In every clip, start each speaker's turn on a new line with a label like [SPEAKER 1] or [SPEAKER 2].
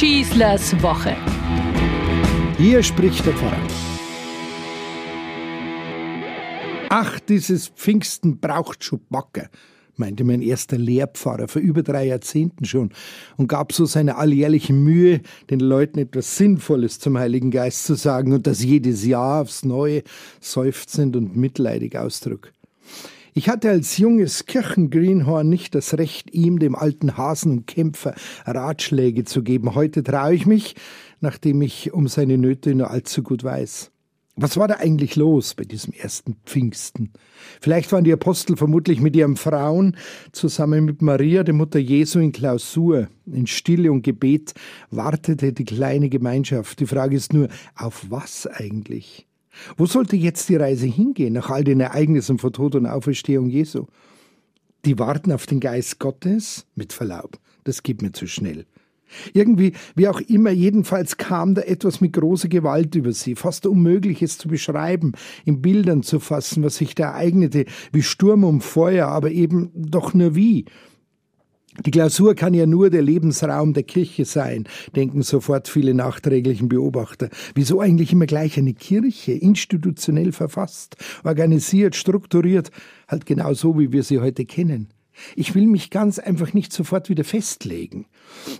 [SPEAKER 1] Schießlers Woche.
[SPEAKER 2] Hier spricht der Pfarrer. Ach, dieses Pfingsten braucht Schubacke, meinte mein erster Lehrpfarrer vor über drei Jahrzehnten schon und gab so seine alljährliche Mühe, den Leuten etwas Sinnvolles zum Heiligen Geist zu sagen und das jedes Jahr aufs Neue seufzend und mitleidig ausdrück. Ich hatte als junges Kirchengreenhorn nicht das Recht, ihm, dem alten Hasen und Kämpfer, Ratschläge zu geben. Heute traue ich mich, nachdem ich um seine Nöte nur allzu gut weiß. Was war da eigentlich los bei diesem ersten Pfingsten? Vielleicht waren die Apostel vermutlich mit ihren Frauen zusammen mit Maria, der Mutter Jesu, in Klausur. In Stille und Gebet wartete die kleine Gemeinschaft. Die Frage ist nur, auf was eigentlich? Wo sollte jetzt die Reise hingehen nach all den Ereignissen vor Tod und Auferstehung Jesu? Die warten auf den Geist Gottes? Mit Verlaub, das geht mir zu schnell. Irgendwie, wie auch immer, jedenfalls kam da etwas mit großer Gewalt über sie, fast unmöglich es zu beschreiben, in Bildern zu fassen, was sich da ereignete, wie Sturm um Feuer, aber eben doch nur wie. Die Klausur kann ja nur der Lebensraum der Kirche sein, denken sofort viele nachträglichen Beobachter. Wieso eigentlich immer gleich eine Kirche, institutionell verfasst, organisiert, strukturiert, halt genau so, wie wir sie heute kennen? Ich will mich ganz einfach nicht sofort wieder festlegen.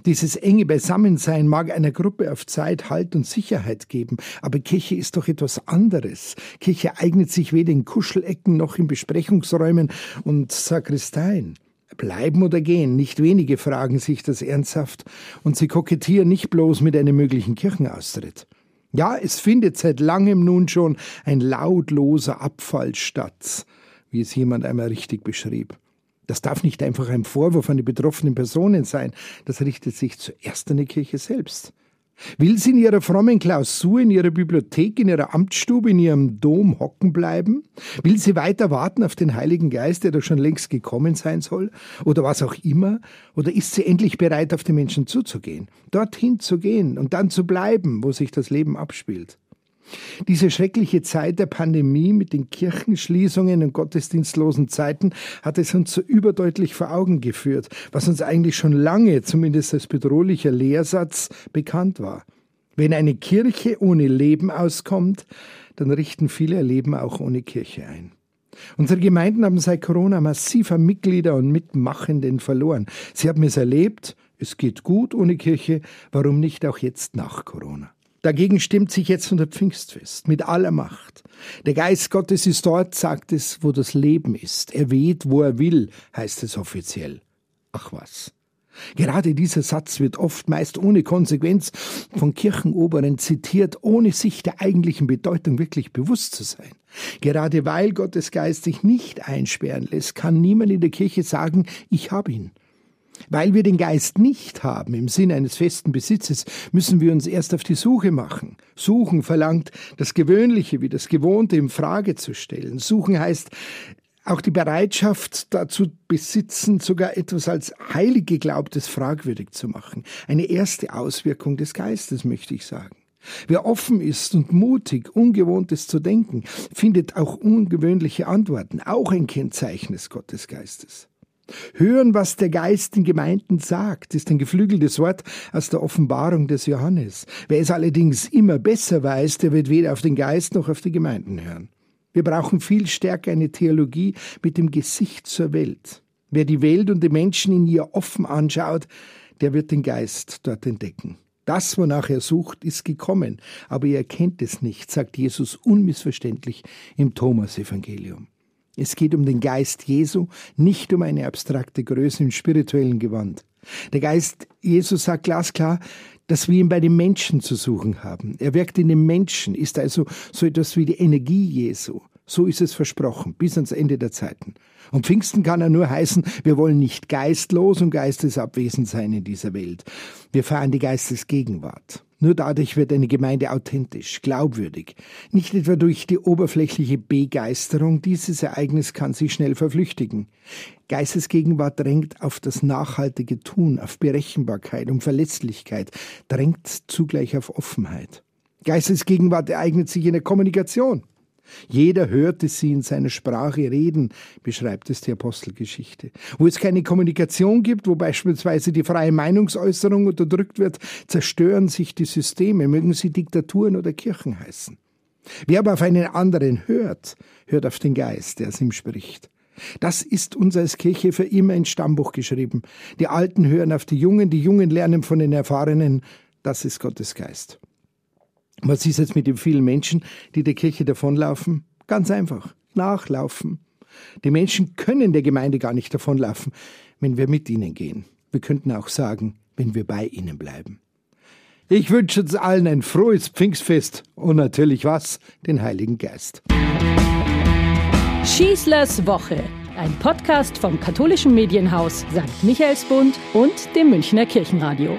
[SPEAKER 2] Dieses enge Beisammensein mag einer Gruppe auf Zeit Halt und Sicherheit geben, aber Kirche ist doch etwas anderes. Kirche eignet sich weder in Kuschelecken noch in Besprechungsräumen und Sakristeien. Bleiben oder gehen, nicht wenige fragen sich das ernsthaft, und sie kokettieren nicht bloß mit einem möglichen Kirchenaustritt. Ja, es findet seit langem nun schon ein lautloser Abfall statt, wie es jemand einmal richtig beschrieb. Das darf nicht einfach ein Vorwurf an die betroffenen Personen sein, das richtet sich zuerst an die Kirche selbst. Will sie in ihrer frommen Klausur, in ihrer Bibliothek, in ihrer Amtsstube, in ihrem Dom hocken bleiben? Will sie weiter warten auf den Heiligen Geist, der doch schon längst gekommen sein soll? Oder was auch immer? Oder ist sie endlich bereit, auf die Menschen zuzugehen? Dorthin zu gehen und dann zu bleiben, wo sich das Leben abspielt? Diese schreckliche Zeit der Pandemie mit den Kirchenschließungen und gottesdienstlosen Zeiten hat es uns so überdeutlich vor Augen geführt, was uns eigentlich schon lange, zumindest als bedrohlicher Lehrsatz, bekannt war. Wenn eine Kirche ohne Leben auskommt, dann richten viele ihr Leben auch ohne Kirche ein. Unsere Gemeinden haben seit Corona massiv an Mitglieder und Mitmachenden verloren. Sie haben es erlebt, es geht gut ohne Kirche, warum nicht auch jetzt nach Corona? Dagegen stimmt sich jetzt unser Pfingstfest mit aller Macht. Der Geist Gottes ist dort, sagt es, wo das Leben ist. Er weht, wo er will, heißt es offiziell. Ach was. Gerade dieser Satz wird oft meist ohne Konsequenz von Kirchenoberen zitiert, ohne sich der eigentlichen Bedeutung wirklich bewusst zu sein. Gerade weil Gottes Geist sich nicht einsperren lässt, kann niemand in der Kirche sagen, ich habe ihn. Weil wir den Geist nicht haben im Sinn eines festen Besitzes, müssen wir uns erst auf die Suche machen. Suchen verlangt, das Gewöhnliche wie das Gewohnte in Frage zu stellen. Suchen heißt, auch die Bereitschaft dazu besitzen, sogar etwas als heilig geglaubtes fragwürdig zu machen. Eine erste Auswirkung des Geistes, möchte ich sagen. Wer offen ist und mutig, Ungewohntes zu denken, findet auch ungewöhnliche Antworten, auch ein Kennzeichen des Gottesgeistes. Hören, was der Geist den Gemeinden sagt, ist ein geflügeltes Wort aus der Offenbarung des Johannes. Wer es allerdings immer besser weiß, der wird weder auf den Geist noch auf die Gemeinden hören. Wir brauchen viel stärker eine Theologie mit dem Gesicht zur Welt. Wer die Welt und die Menschen in ihr offen anschaut, der wird den Geist dort entdecken. Das, wonach er sucht, ist gekommen, aber ihr erkennt es nicht, sagt Jesus unmissverständlich im Thomas-Evangelium. Es geht um den Geist Jesu, nicht um eine abstrakte Größe im spirituellen Gewand. Der Geist Jesu sagt glasklar, dass wir ihn bei den Menschen zu suchen haben. Er wirkt in den Menschen, ist also so etwas wie die Energie Jesu. So ist es versprochen, bis ans Ende der Zeiten. Und Pfingsten kann er nur heißen, wir wollen nicht geistlos und geistesabwesend sein in dieser Welt. Wir feiern die Geistesgegenwart. Nur dadurch wird eine Gemeinde authentisch, glaubwürdig. Nicht etwa durch die oberflächliche Begeisterung, dieses Ereignis kann sich schnell verflüchtigen. Geistesgegenwart drängt auf das nachhaltige Tun, auf Berechenbarkeit und Verletzlichkeit, drängt zugleich auf Offenheit. Geistesgegenwart ereignet sich in der Kommunikation. Jeder hörte sie in seiner Sprache reden, beschreibt es die Apostelgeschichte. Wo es keine Kommunikation gibt, wo beispielsweise die freie Meinungsäußerung unterdrückt wird, zerstören sich die Systeme, mögen sie Diktaturen oder Kirchen heißen. Wer aber auf einen anderen hört, hört auf den Geist, der es ihm spricht. Das ist uns als Kirche für immer ins Stammbuch geschrieben. Die Alten hören auf die Jungen, die Jungen lernen von den Erfahrenen. Das ist Gottes Geist. Was ist jetzt mit den vielen Menschen, die der Kirche davonlaufen? Ganz einfach. Nachlaufen. Die Menschen können der Gemeinde gar nicht davonlaufen, wenn wir mit ihnen gehen. Wir könnten auch sagen, wenn wir bei ihnen bleiben. Ich wünsche uns allen ein frohes Pfingstfest und natürlich was? Den Heiligen Geist.
[SPEAKER 1] Schießlers Woche, ein Podcast vom katholischen Medienhaus St. Michaelsbund und dem Münchner Kirchenradio.